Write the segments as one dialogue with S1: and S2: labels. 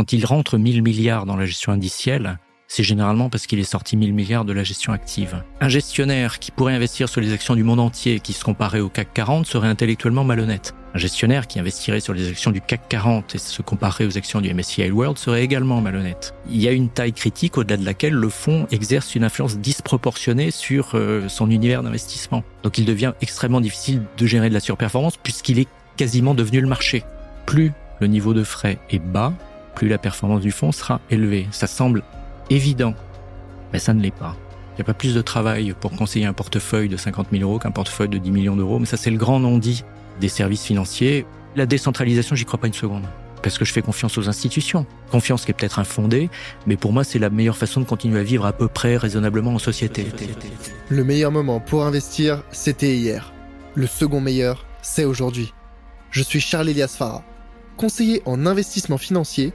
S1: Quand il rentre 1000 milliards dans la gestion indicielle, c'est généralement parce qu'il est sorti 1000 milliards de la gestion active. Un gestionnaire qui pourrait investir sur les actions du monde entier qui se comparait au CAC 40 serait intellectuellement malhonnête. Un gestionnaire qui investirait sur les actions du CAC 40 et se comparait aux actions du MSCI World serait également malhonnête. Il y a une taille critique au-delà de laquelle le fonds exerce une influence disproportionnée sur euh, son univers d'investissement. Donc il devient extrêmement difficile de gérer de la surperformance puisqu'il est quasiment devenu le marché. Plus le niveau de frais est bas, plus la performance du fonds sera élevée. Ça semble évident, mais ça ne l'est pas. Il n'y a pas plus de travail pour conseiller un portefeuille de 50 000 euros qu'un portefeuille de 10 millions d'euros, mais ça c'est le grand non-dit des services financiers. La décentralisation, j'y crois pas une seconde. Parce que je fais confiance aux institutions. Confiance qui est peut-être infondée, mais pour moi, c'est la meilleure façon de continuer à vivre à peu près raisonnablement en société.
S2: Le meilleur moment pour investir, c'était hier. Le second meilleur, c'est aujourd'hui. Je suis Charles Elias Farah, conseiller en investissement financier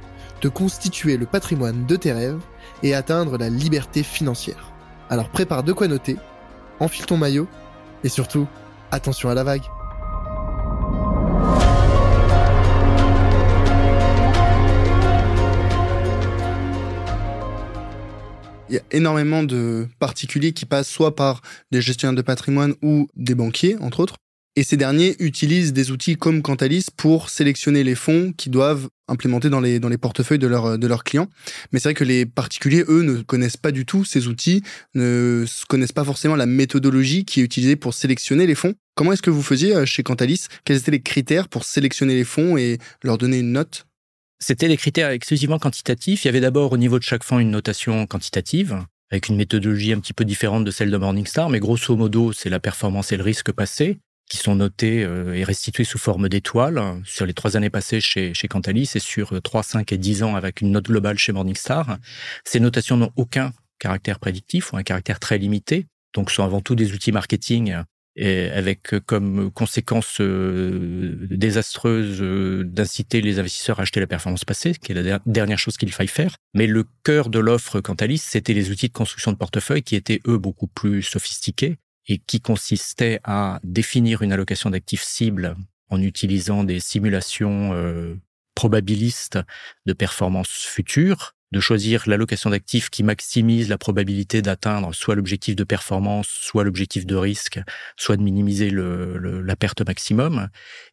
S2: de constituer le patrimoine de tes rêves et atteindre la liberté financière. Alors prépare de quoi noter, enfile ton maillot et surtout, attention à la vague.
S3: Il y a énormément de particuliers qui passent soit par des gestionnaires de patrimoine ou des banquiers, entre autres, et ces derniers utilisent des outils comme Cantalis pour sélectionner les fonds qui doivent implémenter dans les, dans les portefeuilles de, leur, de leurs clients. Mais c'est vrai que les particuliers, eux, ne connaissent pas du tout ces outils, ne connaissent pas forcément la méthodologie qui est utilisée pour sélectionner les fonds. Comment est-ce que vous faisiez euh, chez Cantalis? Quels étaient les critères pour sélectionner les fonds et leur donner une note?
S1: C'était des critères exclusivement quantitatifs. Il y avait d'abord au niveau de chaque fonds une notation quantitative avec une méthodologie un petit peu différente de celle de Morningstar, mais grosso modo, c'est la performance et le risque passé qui sont notés euh, et restitués sous forme d'étoiles sur les trois années passées chez, chez Cantalis et sur 3, 5 et 10 ans avec une note globale chez Morningstar. Ces notations n'ont aucun caractère prédictif ou un caractère très limité, donc sont avant tout des outils marketing et avec comme conséquence euh, désastreuse euh, d'inciter les investisseurs à acheter la performance passée, qui est la dernière chose qu'il faille faire. Mais le cœur de l'offre Cantalis, c'était les outils de construction de portefeuille qui étaient, eux, beaucoup plus sophistiqués et qui consistait à définir une allocation d'actifs cible en utilisant des simulations euh, probabilistes de performance future, de choisir l'allocation d'actifs qui maximise la probabilité d'atteindre soit l'objectif de performance, soit l'objectif de risque, soit de minimiser la perte maximum.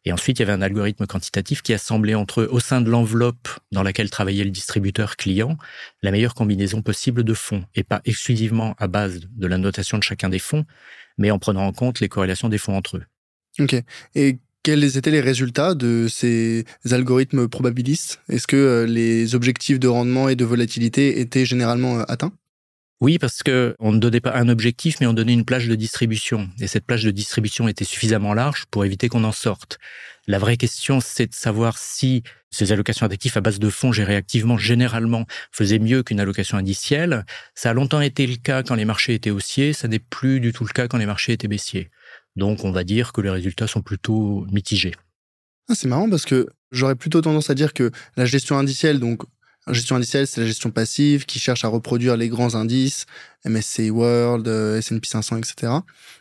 S1: Et ensuite, il y avait un algorithme quantitatif qui assemblait entre eux, au sein de l'enveloppe dans laquelle travaillait le distributeur client, la meilleure combinaison possible de fonds, et pas exclusivement à base de la notation de chacun des fonds, mais en prenant en compte les corrélations des fonds entre eux.
S3: Ok. Et quels étaient les résultats de ces algorithmes probabilistes? Est-ce que euh, les objectifs de rendement et de volatilité étaient généralement euh, atteints?
S1: Oui, parce que on ne donnait pas un objectif, mais on donnait une plage de distribution. Et cette plage de distribution était suffisamment large pour éviter qu'on en sorte. La vraie question, c'est de savoir si ces allocations d'actifs à base de fonds gérés activement, généralement, faisaient mieux qu'une allocation indicielle. Ça a longtemps été le cas quand les marchés étaient haussiers, ça n'est plus du tout le cas quand les marchés étaient baissiers. Donc, on va dire que les résultats sont plutôt mitigés.
S3: Ah, c'est marrant parce que j'aurais plutôt tendance à dire que la gestion indicielle, gestion c'est la gestion passive qui cherche à reproduire les grands indices, MSCI World, S&P 500, etc.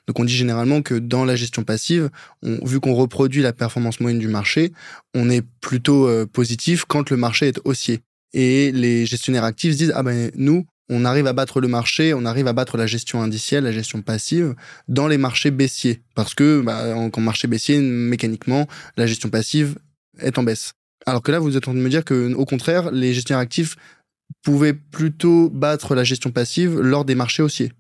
S3: Donc on dit généralement que dans la gestion passive, vu qu'on reproduit la performance moyenne du marché, on est plutôt euh, positif quand le marché est haussier. Et les gestionnaires actifs disent ah ben nous on arrive à battre le marché, on arrive à battre la gestion indicielle, la gestion passive dans les marchés baissiers parce que bah, en, marché baissier mécaniquement la gestion passive est en baisse. Alors que là, vous êtes en train de me dire que, au contraire, les gestionnaires actifs pouvaient plutôt battre la gestion passive lors des marchés haussiers.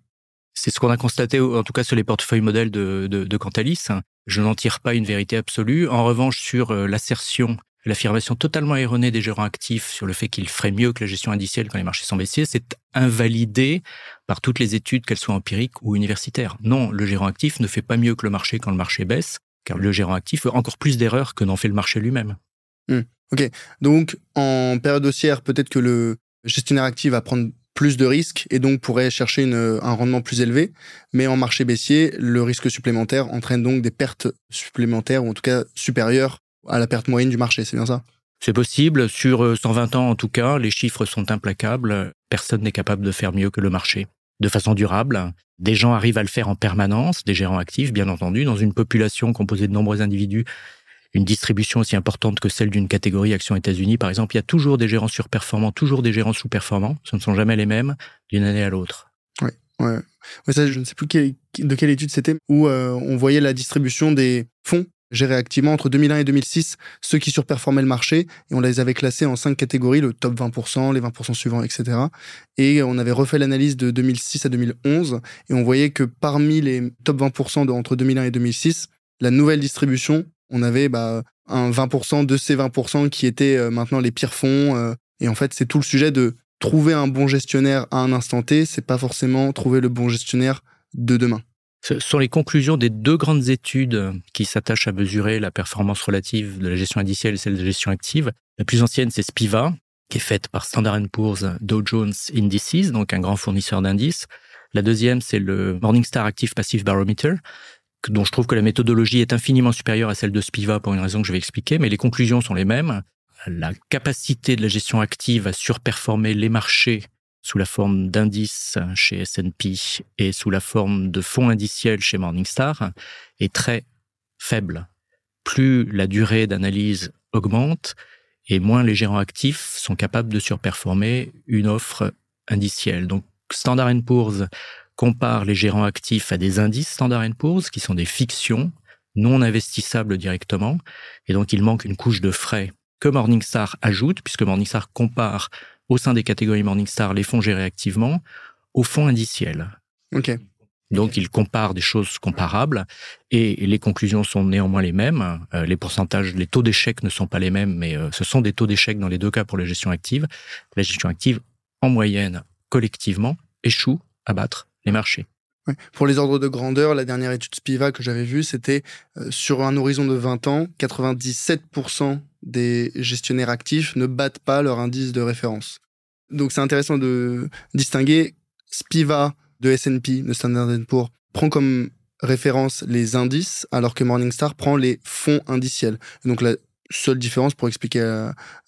S1: C'est ce qu'on a constaté, en tout cas sur les portefeuilles modèles de, de, Cantalis. Je n'en tire pas une vérité absolue. En revanche, sur euh, l'assertion, l'affirmation totalement erronée des gérants actifs sur le fait qu'ils feraient mieux que la gestion indicielle quand les marchés sont baissiers, c'est invalidé par toutes les études, qu'elles soient empiriques ou universitaires. Non, le gérant actif ne fait pas mieux que le marché quand le marché baisse, car le gérant actif fait encore plus d'erreurs que n'en fait le marché lui-même.
S3: Hmm. Ok, donc en période haussière, peut-être que le gestionnaire actif va prendre plus de risques et donc pourrait chercher un rendement plus élevé. Mais en marché baissier, le risque supplémentaire entraîne donc des pertes supplémentaires ou en tout cas supérieures à la perte moyenne du marché. C'est bien ça?
S1: C'est possible. Sur 120 euh, ans, en tout cas, les chiffres sont implacables. Personne n'est capable de faire mieux que le marché. De façon durable, des gens arrivent à le faire en permanence, des gérants actifs, bien entendu, dans une population composée de nombreux individus une distribution aussi importante que celle d'une catégorie action États-Unis, par exemple, il y a toujours des gérants surperformants, toujours des gérants sous-performants. Ce ne sont jamais les mêmes d'une année à l'autre.
S3: Oui, ouais. ça, je ne sais plus de quelle étude c'était, où euh, on voyait la distribution des fonds gérés activement entre 2001 et 2006, ceux qui surperformaient le marché, et on les avait classés en cinq catégories, le top 20%, les 20% suivants, etc. Et on avait refait l'analyse de 2006 à 2011, et on voyait que parmi les top 20% de, entre 2001 et 2006, la nouvelle distribution on avait bah, un 20% de ces 20% qui étaient euh, maintenant les pires fonds. Euh, et en fait, c'est tout le sujet de trouver un bon gestionnaire à un instant T, c'est pas forcément trouver le bon gestionnaire de demain.
S1: Ce sont les conclusions des deux grandes études qui s'attachent à mesurer la performance relative de la gestion indicielle et celle de la gestion active. La plus ancienne, c'est Spiva, qui est faite par Standard Poor's Dow Jones Indices, donc un grand fournisseur d'indices. La deuxième, c'est le Morningstar Active Passive Barometer, dont je trouve que la méthodologie est infiniment supérieure à celle de Spiva pour une raison que je vais expliquer, mais les conclusions sont les mêmes. La capacité de la gestion active à surperformer les marchés sous la forme d'indices chez S&P et sous la forme de fonds indiciels chez Morningstar est très faible. Plus la durée d'analyse augmente et moins les gérants actifs sont capables de surperformer une offre indicielle. Donc Standard Poor's compare les gérants actifs à des indices Standard Poor's, qui sont des fictions non investissables directement, et donc il manque une couche de frais que Morningstar ajoute, puisque Morningstar compare au sein des catégories Morningstar les fonds gérés activement aux fonds indiciels.
S3: Ok.
S1: Donc, il compare des choses comparables et les conclusions sont néanmoins les mêmes. Euh, les pourcentages, les taux d'échec ne sont pas les mêmes, mais euh, ce sont des taux d'échec dans les deux cas pour la gestion active. La gestion active, en moyenne, collectivement, échoue à battre les marchés.
S3: Pour les ordres de grandeur, la dernière étude Spiva que j'avais vue, c'était euh, sur un horizon de 20 ans, 97% des gestionnaires actifs ne battent pas leur indice de référence. Donc c'est intéressant de distinguer Spiva de S&P, de Standard Poor's, prend comme référence les indices, alors que Morningstar prend les fonds indiciels. Donc la seule différence pour expliquer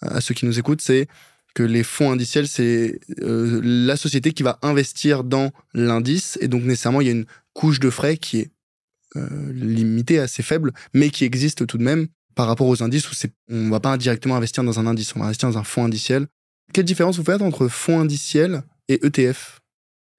S3: à ceux qui nous écoutent, c'est que les fonds indiciels, c'est euh, la société qui va investir dans l'indice. Et donc, nécessairement, il y a une couche de frais qui est euh, limitée, assez faible, mais qui existe tout de même par rapport aux indices où on ne va pas directement investir dans un indice, on va investir dans un fonds indiciel. Quelle différence vous faites entre fonds indiciel et ETF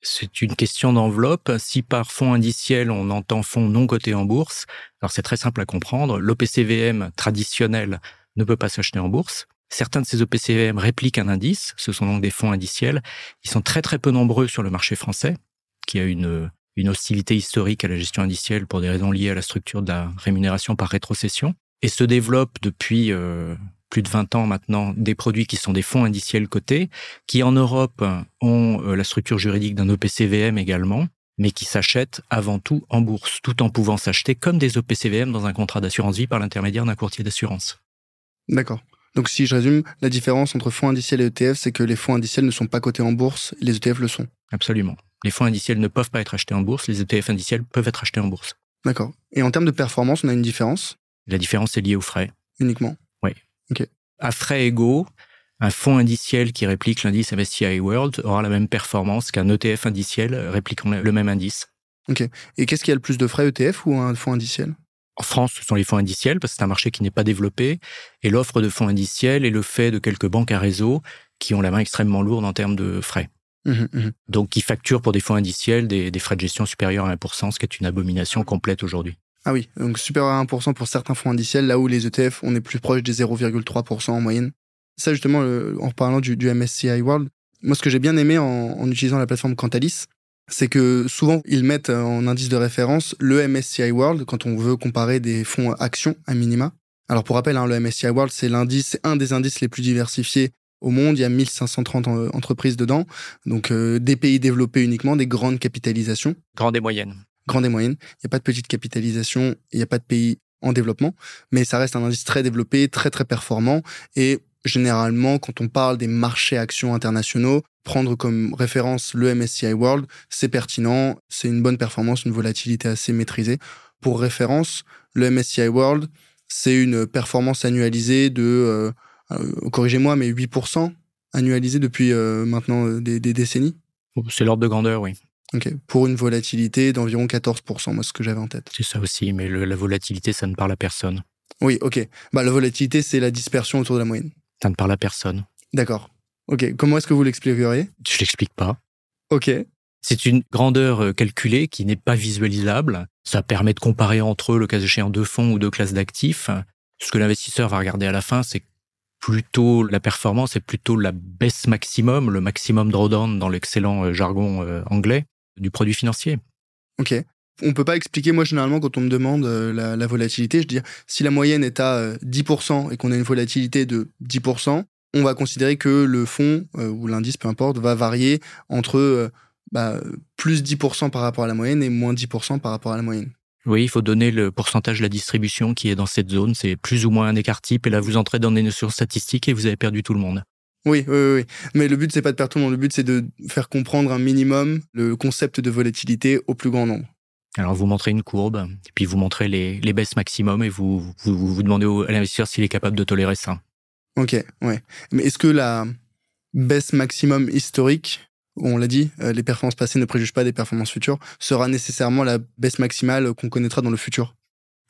S1: c'est une question d'enveloppe. Si par fonds indiciel, on entend fonds non cotés en bourse, alors c'est très simple à comprendre. L'OPCVM traditionnel ne peut pas s'acheter en bourse. Certains de ces OPCVM répliquent un indice, ce sont donc des fonds indiciels. Ils sont très très peu nombreux sur le marché français, qui a une, une hostilité historique à la gestion indicielle pour des raisons liées à la structure de la rémunération par rétrocession, et se développent depuis euh, plus de 20 ans maintenant des produits qui sont des fonds indiciels cotés, qui en Europe ont euh, la structure juridique d'un OPCVM également, mais qui s'achètent avant tout en bourse, tout en pouvant s'acheter comme des OPCVM dans un contrat d'assurance vie par l'intermédiaire d'un courtier d'assurance.
S3: D'accord. Donc si je résume, la différence entre fonds indiciels et ETF, c'est que les fonds indiciels ne sont pas cotés en bourse, les ETF le sont.
S1: Absolument. Les fonds indiciels ne peuvent pas être achetés en bourse, les ETF indiciels peuvent être achetés en bourse.
S3: D'accord. Et en termes de performance, on a une différence?
S1: La différence est liée aux frais.
S3: Uniquement
S1: Oui.
S3: Ok.
S1: À frais égaux, un fonds indiciel qui réplique l'indice MSCI World aura la même performance qu'un ETF indiciel répliquant le même indice.
S3: Ok. Et qu'est-ce qui a le plus de frais, ETF ou un fonds indiciel?
S1: En France, ce sont les fonds indiciels, parce que c'est un marché qui n'est pas développé. Et l'offre de fonds indiciels est le fait de quelques banques à réseau qui ont la main extrêmement lourde en termes de frais. Mmh mmh Donc, qui facturent pour des fonds indiciels des, frais de gestion supérieurs à 1%, ce qui est une abomination complète aujourd'hui.
S3: Ah oui, donc supérieur à 1% pour certains fonds indiciels, là où les ETF, on est plus proche des 0,3% en moyenne. Ça, justement, en parlant du, MSCI World, moi, ce que j'ai bien aimé en, utilisant la plateforme Cantalis, c'est que souvent ils mettent en indice de référence le MSCI World quand on veut comparer des fonds actions à minima. Alors pour rappel, hein, le MSCI World c'est l'indice, c'est un des indices les plus diversifiés au monde. Il y a 1530 entreprises dedans, donc euh, des pays développés uniquement, des grandes capitalisations.
S1: Grandes et moyennes.
S3: Grandes et moyennes. Il n'y a pas de petite capitalisation, il n'y a pas de pays en développement, mais ça reste un indice très développé, très très performant et généralement, quand on parle des marchés actions internationaux, prendre comme référence le MSCI World, c'est pertinent, c'est une bonne performance, une volatilité assez maîtrisée. Pour référence, le MSCI World, c'est une performance annualisée de, euh, euh, corrigez-moi, mais 8% annualisée depuis euh, maintenant des, décennies
S1: C'est l'ordre de grandeur, oui.
S3: Ok, pour une volatilité d'environ 14%, moi, ce que j'avais en tête.
S1: C'est ça aussi, mais la volatilité, ça ne parle à personne.
S3: Oui, ok. Bah, la volatilité, c'est la dispersion autour de la moyenne.
S1: Ça ne parle à personne.
S3: D'accord. Ok, comment est-ce que vous l'expliqueriez?
S1: Je l'explique pas.
S3: Ok.
S1: C'est une grandeur euh, calculée qui n'est pas visualisable. Ça permet de comparer entre eux le cas échéant deux fonds ou deux classes d'actifs. Ce que l'investisseur va regarder à la fin, c'est plutôt la performance et plutôt la baisse maximum, le maximum drawdown dans l'excellent euh, jargon euh, anglais du produit financier.
S3: Ok. On peut pas expliquer, moi généralement quand on me demande la, la volatilité, je dis si la moyenne est à 10% et qu'on a une volatilité de 10%, on va considérer que le fonds ou l'indice, peu importe, va varier entre bah, plus 10% par rapport à la moyenne et moins 10% par rapport à la moyenne.
S1: Oui, il faut donner le pourcentage de la distribution qui est dans cette zone. C'est plus ou moins un écart type. Et là, vous entrez dans des notions statistiques et vous avez perdu tout le monde.
S3: Oui, oui, oui. Mais le but, c'est pas de perdre tout le monde. Le but, c'est de faire comprendre un minimum le concept de volatilité au plus grand nombre.
S1: Alors, vous montrez une courbe, et puis vous montrez les, les baisses maximum et vous, vous, vous demandez à l'investisseur s'il est capable de tolérer ça.
S3: Ok, ouais. Mais est-ce que la baisse maximum historique on l'a dit, euh, les performances passées ne préjugent pas des performances futures, sera nécessairement la baisse maximale qu'on connaîtra dans le futur?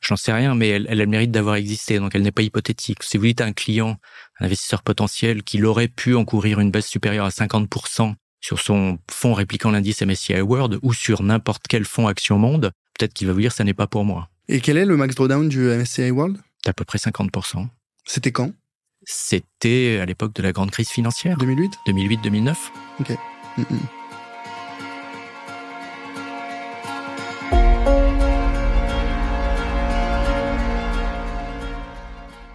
S1: J'en sais rien, mais elle, a le mérite d'avoir existé, donc elle n'est pas hypothétique. Si vous dites à un client, un investisseur potentiel, qu'il aurait pu encourir une baisse supérieure à 50% sur son fonds répliquant l'indice MSCI World ou sur n'importe quel fonds Action Monde, peut-être qu'il va vous dire ça n'est pas pour moi.
S3: Et quel est le max drawdown du MSCI World?
S1: À peu près 50%.
S3: C'était quand?
S1: C'était à l'époque de la grande crise financière.
S3: 2008
S1: 2008-2009.
S3: Ok.